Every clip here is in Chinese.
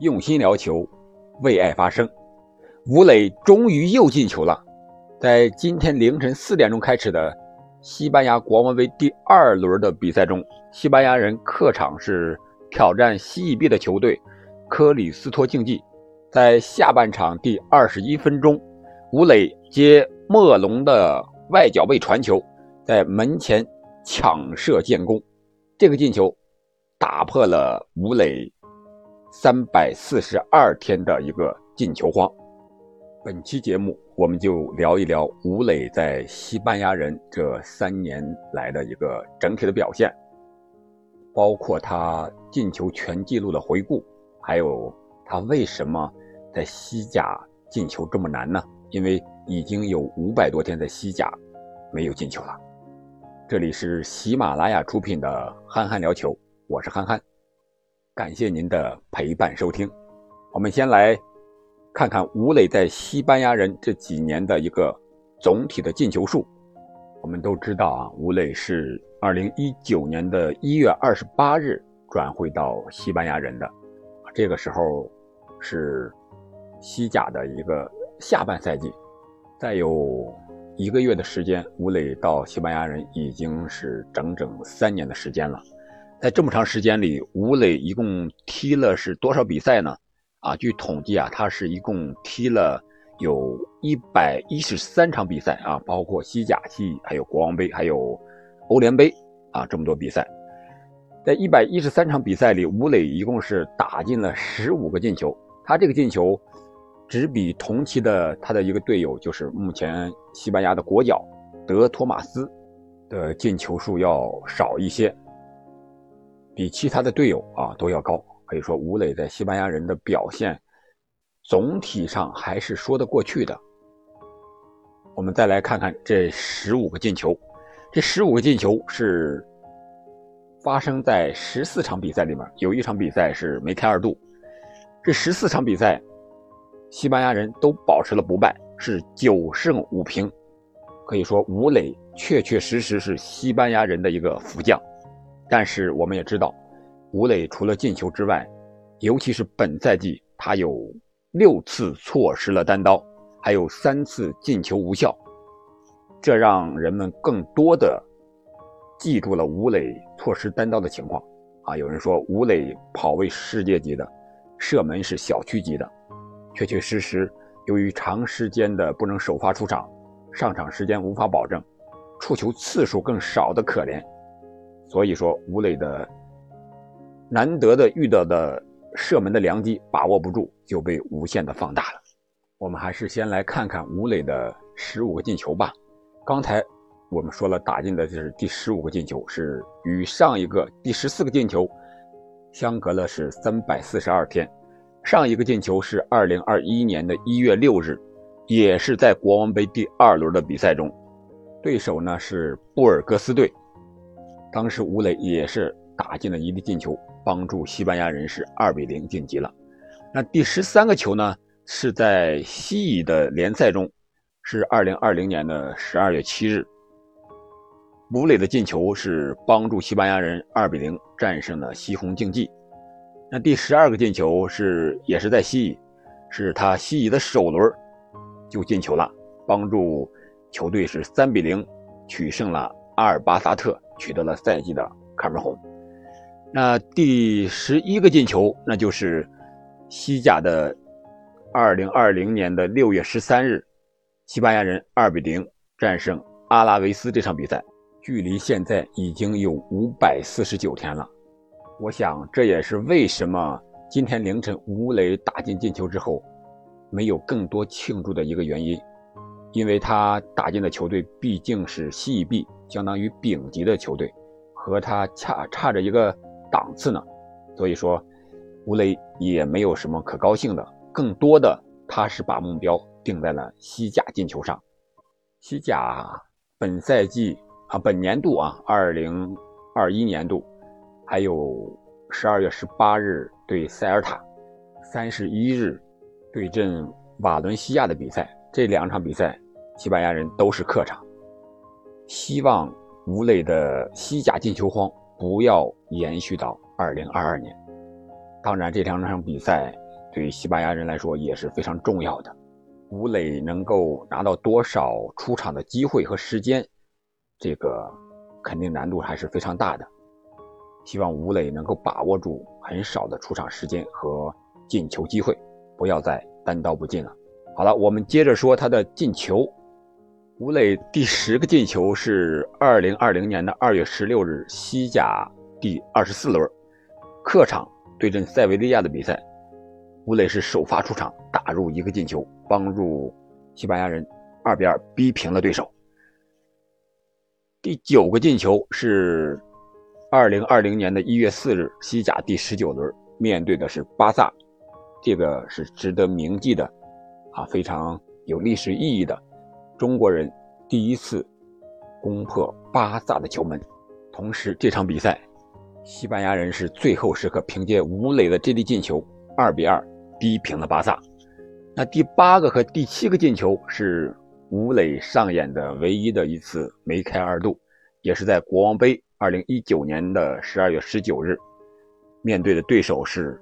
用心聊球，为爱发声。吴磊终于又进球了，在今天凌晨四点钟开始的西班牙国王杯第二轮的比赛中，西班牙人客场是挑战西乙 B 的球队科里斯托竞技。在下半场第二十一分钟，吴磊接莫龙的外脚背传球，在门前抢射建功，这个进球打破了吴磊。三百四十二天的一个进球荒。本期节目我们就聊一聊吴磊在西班牙人这三年来的一个整体的表现，包括他进球全记录的回顾，还有他为什么在西甲进球这么难呢？因为已经有五百多天在西甲没有进球了。这里是喜马拉雅出品的《憨憨聊球》，我是憨憨。感谢您的陪伴收听，我们先来看看吴磊在西班牙人这几年的一个总体的进球数。我们都知道啊，吴磊是二零一九年的一月二十八日转会到西班牙人的，这个时候是西甲的一个下半赛季，再有一个月的时间，吴磊到西班牙人已经是整整三年的时间了。在这么长时间里，吴磊一共踢了是多少比赛呢？啊，据统计啊，他是一共踢了有一百一十三场比赛啊，包括西甲、西还有国王杯，还有欧联杯啊，这么多比赛。在一百一十三场比赛里，吴磊一共是打进了十五个进球。他这个进球只比同期的他的一个队友，就是目前西班牙的国脚德托马斯的进球数要少一些。比其他的队友啊都要高，可以说吴磊在西班牙人的表现总体上还是说得过去的。我们再来看看这十五个进球，这十五个进球是发生在十四场比赛里面，有一场比赛是梅开二度。这十四场比赛，西班牙人都保持了不败，是九胜五平，可以说吴磊确确实实是西班牙人的一个福将。但是我们也知道，吴磊除了进球之外，尤其是本赛季，他有六次错失了单刀，还有三次进球无效，这让人们更多的记住了吴磊错失单刀的情况。啊，有人说吴磊跑位世界级的，射门是小区级的，确确实实，由于长时间的不能首发出场，上场时间无法保证，触球次数更少的可怜。所以说，吴磊的难得的遇到的射门的良机把握不住，就被无限的放大了。我们还是先来看看吴磊的十五个进球吧。刚才我们说了，打进的就是第十五个进球，是与上一个第十四个进球相隔了是三百四十二天。上一个进球是二零二一年的一月六日，也是在国王杯第二轮的比赛中，对手呢是布尔戈斯队。当时吴磊也是打进了一粒进球，帮助西班牙人是二比零晋级了。那第十三个球呢，是在西乙的联赛中，是二零二零年的十二月七日，吴磊的进球是帮助西班牙人二比零战胜了西红竞技。那第十二个进球是也是在西乙，是他西乙的首轮就进球了，帮助球队是三比零取胜了阿尔巴萨特。取得了赛季的开门红。那第十一个进球，那就是西甲的二零二零年的六月十三日，西班牙人二比零战胜阿拉维斯这场比赛，距离现在已经有五百四十九天了。我想这也是为什么今天凌晨吴磊打进进球之后，没有更多庆祝的一个原因，因为他打进的球队毕竟是西乙 B。相当于丙级的球队，和他差差着一个档次呢，所以说吴磊也没有什么可高兴的，更多的他是把目标定在了西甲进球上。西甲本赛季啊，本年度啊，二零二一年度，还有十二月十八日对塞尔塔，三十一日对阵瓦伦西亚的比赛，这两场比赛西班牙人都是客场。希望吴磊的西甲进球荒不要延续到二零二二年。当然，这两场比赛对西班牙人来说也是非常重要的。吴磊能够拿到多少出场的机会和时间，这个肯定难度还是非常大的。希望吴磊能够把握住很少的出场时间和进球机会，不要再单刀不进了。好了，我们接着说他的进球。吴磊第十个进球是二零二零年的二月十六日西甲第二十四轮，客场对阵塞维利亚的比赛，吴磊是首发出场，打入一个进球，帮助西班牙人二比二逼平了对手。第九个进球是二零二零年的一月四日西甲第十九轮，面对的是巴萨，这个是值得铭记的，啊，非常有历史意义的。中国人第一次攻破巴萨的球门，同时这场比赛，西班牙人是最后时刻凭借吴磊的这粒进球，二比二逼平了巴萨。那第八个和第七个进球是吴磊上演的唯一的一次梅开二度，也是在国王杯二零一九年的十二月十九日，面对的对手是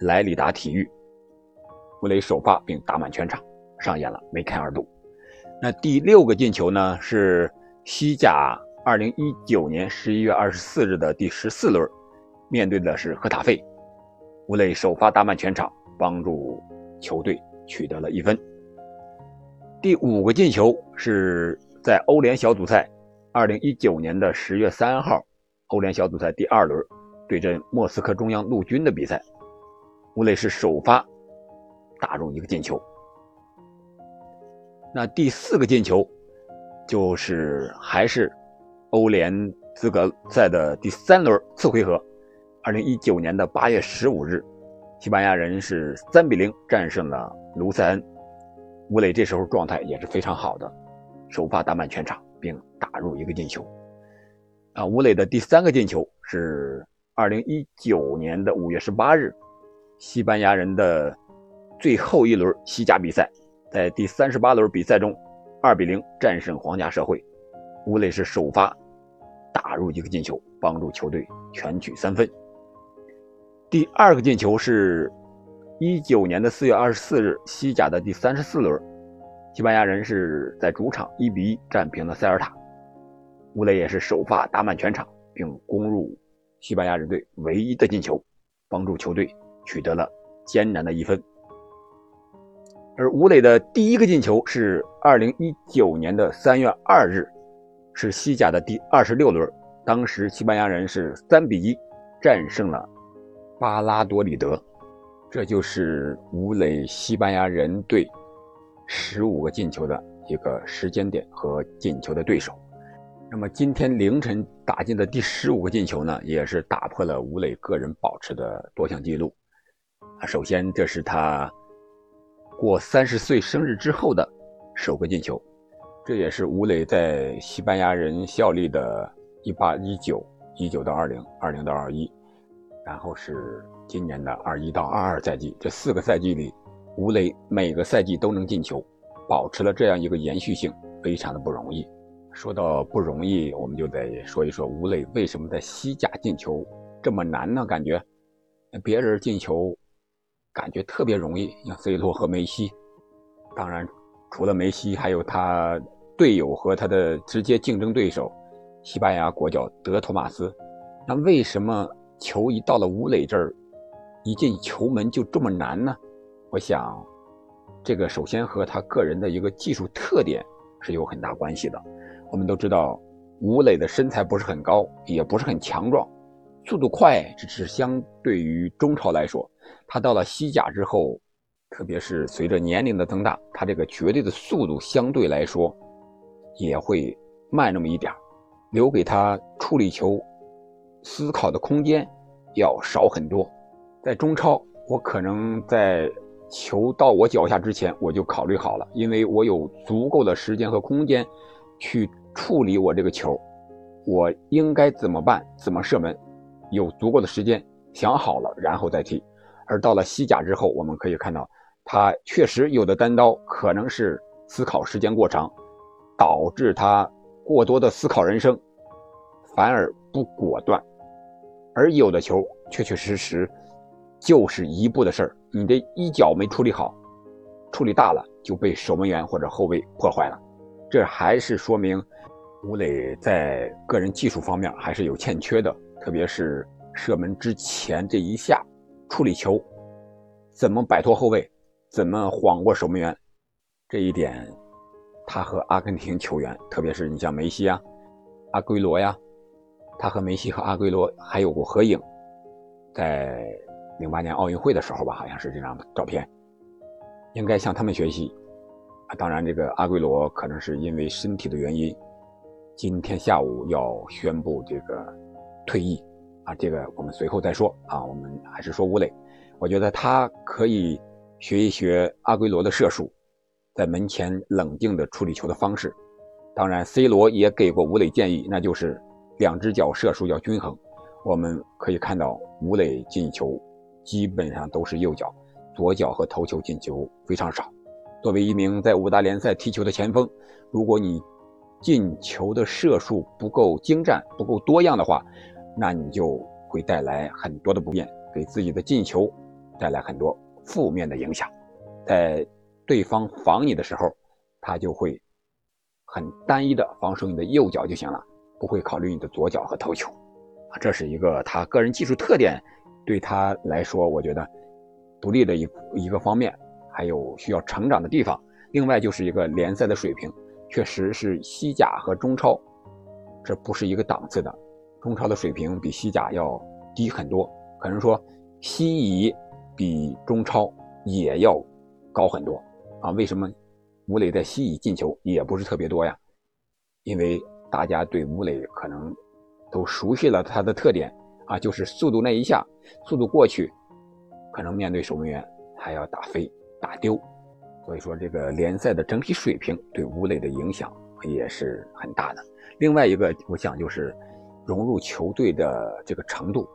莱里达体育，吴磊首发并打满全场，上演了梅开二度。那第六个进球呢？是西甲二零一九年十一月二十四日的第十四轮，面对的是赫塔费，吴磊首发打满全场，帮助球队取得了一分。第五个进球是在欧联小组赛二零一九年的十月三号，欧联小组赛第二轮对阵莫斯科中央陆军的比赛，吴磊是首发打入一个进球。那第四个进球，就是还是欧联资格赛的第三轮次回合，二零一九年的八月十五日，西班牙人是三比零战胜了卢塞恩，吴磊这时候状态也是非常好的，首发打满全场并打入一个进球。啊，吴磊的第三个进球是二零一九年的五月十八日，西班牙人的最后一轮西甲比赛。在第三十八轮比赛中，二比零战胜皇家社会，吴磊是首发打入一个进球，帮助球队全取三分。第二个进球是一九年的四月二十四日，西甲的第三十四轮，西班牙人是在主场一比一战平了塞尔塔，吴磊也是首发打满全场，并攻入西班牙人队唯一的进球，帮助球队取得了艰难的一分。而吴磊的第一个进球是二零一九年的三月二日，是西甲的第二十六轮，当时西班牙人是三比一战胜了巴拉多里德，这就是吴磊西班牙人队十五个进球的一个时间点和进球的对手。那么今天凌晨打进的第十五个进球呢，也是打破了吴磊个人保持的多项纪录。啊，首先这是他。过三十岁生日之后的首个进球，这也是吴磊在西班牙人效力的一八一九一九到二零二零到二一，然后是今年的二一到二二赛季，这四个赛季里，吴磊每个赛季都能进球，保持了这样一个延续性，非常的不容易。说到不容易，我们就得说一说吴磊为什么在西甲进球这么难呢？感觉别人进球。感觉特别容易，像 C 罗和梅西。当然，除了梅西，还有他队友和他的直接竞争对手，西班牙国脚德托马斯。那为什么球一到了吴磊这儿，一进球门就这么难呢？我想，这个首先和他个人的一个技术特点是有很大关系的。我们都知道，吴磊的身材不是很高，也不是很强壮，速度快，只是相对于中超来说。他到了西甲之后，特别是随着年龄的增大，他这个绝对的速度相对来说也会慢那么一点留给他处理球、思考的空间要少很多。在中超，我可能在球到我脚下之前我就考虑好了，因为我有足够的时间和空间去处理我这个球，我应该怎么办？怎么射门？有足够的时间想好了，然后再踢。而到了西甲之后，我们可以看到，他确实有的单刀可能是思考时间过长，导致他过多的思考人生，反而不果断；而有的球确确实实就是一步的事儿，你的一脚没处理好，处理大了就被守门员或者后卫破坏了。这还是说明吴磊在个人技术方面还是有欠缺的，特别是射门之前这一下处理球，怎么摆脱后卫，怎么晃过守门员，这一点他和阿根廷球员，特别是你像梅西啊、阿圭罗呀，他和梅西和阿圭罗还有过合影，在。零八年奥运会的时候吧，好像是这张照片，应该向他们学习。当然，这个阿圭罗可能是因为身体的原因，今天下午要宣布这个退役啊。这个我们随后再说啊。我们还是说吴磊，我觉得他可以学一学阿圭罗的射术，在门前冷静的处理球的方式。当然，C 罗也给过吴磊建议，那就是两只脚射术要均衡。我们可以看到吴磊进球。基本上都是右脚，左脚和头球进球非常少。作为一名在五大联赛踢球的前锋，如果你进球的射术不够精湛、不够多样的话，那你就会带来很多的不便，给自己的进球带来很多负面的影响。在对方防你的时候，他就会很单一的防守你的右脚就行了，不会考虑你的左脚和头球。啊，这是一个他个人技术特点。对他来说，我觉得不利的一一个方面，还有需要成长的地方。另外就是一个联赛的水平，确实是西甲和中超，这不是一个档次的。中超的水平比西甲要低很多，可能说西乙比中超也要高很多啊。为什么吴磊在西乙进球也不是特别多呀？因为大家对吴磊可能都熟悉了他的特点。啊，就是速度那一下，速度过去，可能面对守门员还要打飞、打丢，所以说这个联赛的整体水平对吴磊的影响也是很大的。另外一个，我想就是融入球队的这个程度，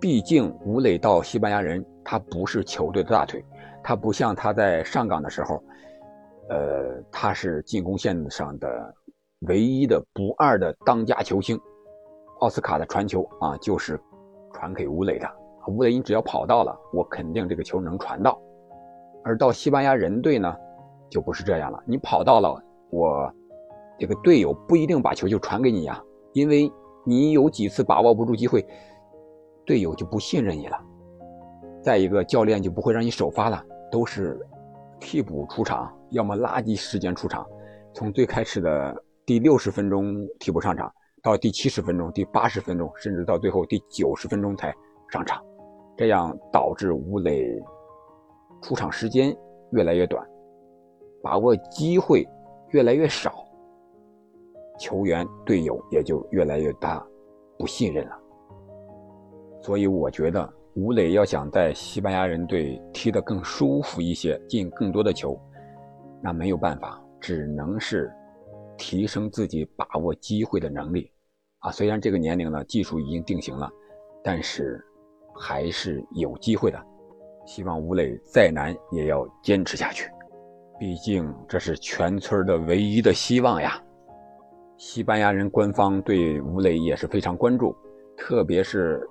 毕竟吴磊到西班牙人，他不是球队的大腿，他不像他在上港的时候，呃，他是进攻线上的唯一的不二的当家球星。奥斯卡的传球啊，就是传给吴磊的。吴磊，你只要跑到了，我肯定这个球能传到。而到西班牙人队呢，就不是这样了。你跑到了，我这个队友不一定把球就传给你呀，因为你有几次把握不住机会，队友就不信任你了。再一个，教练就不会让你首发了，都是替补出场，要么垃圾时间出场，从最开始的第六十分钟替补上场。到第七十分钟、第八十分钟，甚至到最后第九十分钟才上场，这样导致吴磊出场时间越来越短，把握机会越来越少，球员队友也就越来越大不信任了。所以我觉得吴磊要想在西班牙人队踢得更舒服一些，进更多的球，那没有办法，只能是提升自己把握机会的能力。啊，虽然这个年龄呢，技术已经定型了，但是还是有机会的。希望吴磊再难也要坚持下去，毕竟这是全村的唯一的希望呀。西班牙人官方对吴磊也是非常关注，特别是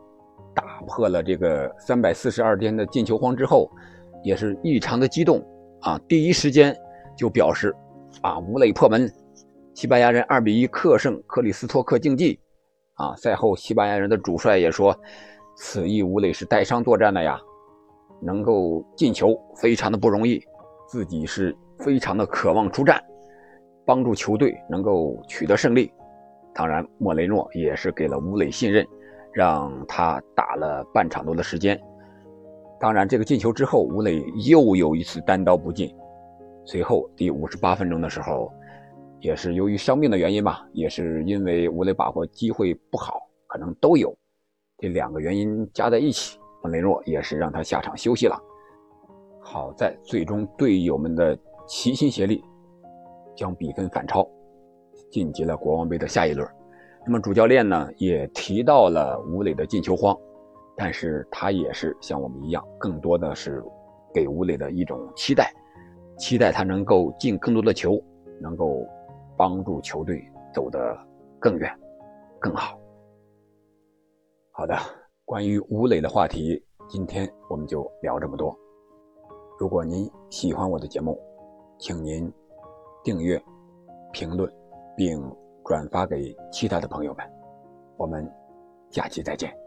打破了这个三百四十二天的进球荒之后，也是异常的激动啊！第一时间就表示啊，吴磊破门，西班牙人二比一克胜克里斯托克竞技。啊！赛后，西班牙人的主帅也说，此役吴磊是带伤作战的呀，能够进球非常的不容易，自己是非常的渴望出战，帮助球队能够取得胜利。当然，莫雷诺也是给了吴磊信任，让他打了半场多的时间。当然，这个进球之后，吴磊又有一次单刀不进。随后第五十八分钟的时候。也是由于伤病的原因吧，也是因为吴磊把握机会不好，可能都有这两个原因加在一起，莫雷诺也是让他下场休息了。好在最终队友们的齐心协力，将比分反超，晋级了国王杯的下一轮。那么主教练呢也提到了吴磊的进球荒，但是他也是像我们一样，更多的是给吴磊的一种期待，期待他能够进更多的球，能够。帮助球队走得更远、更好。好的，关于吴磊的话题，今天我。我们就聊这么多。如果您喜欢我的节目，请您订阅、评论并转发给其他的朋友们。我们下期再见。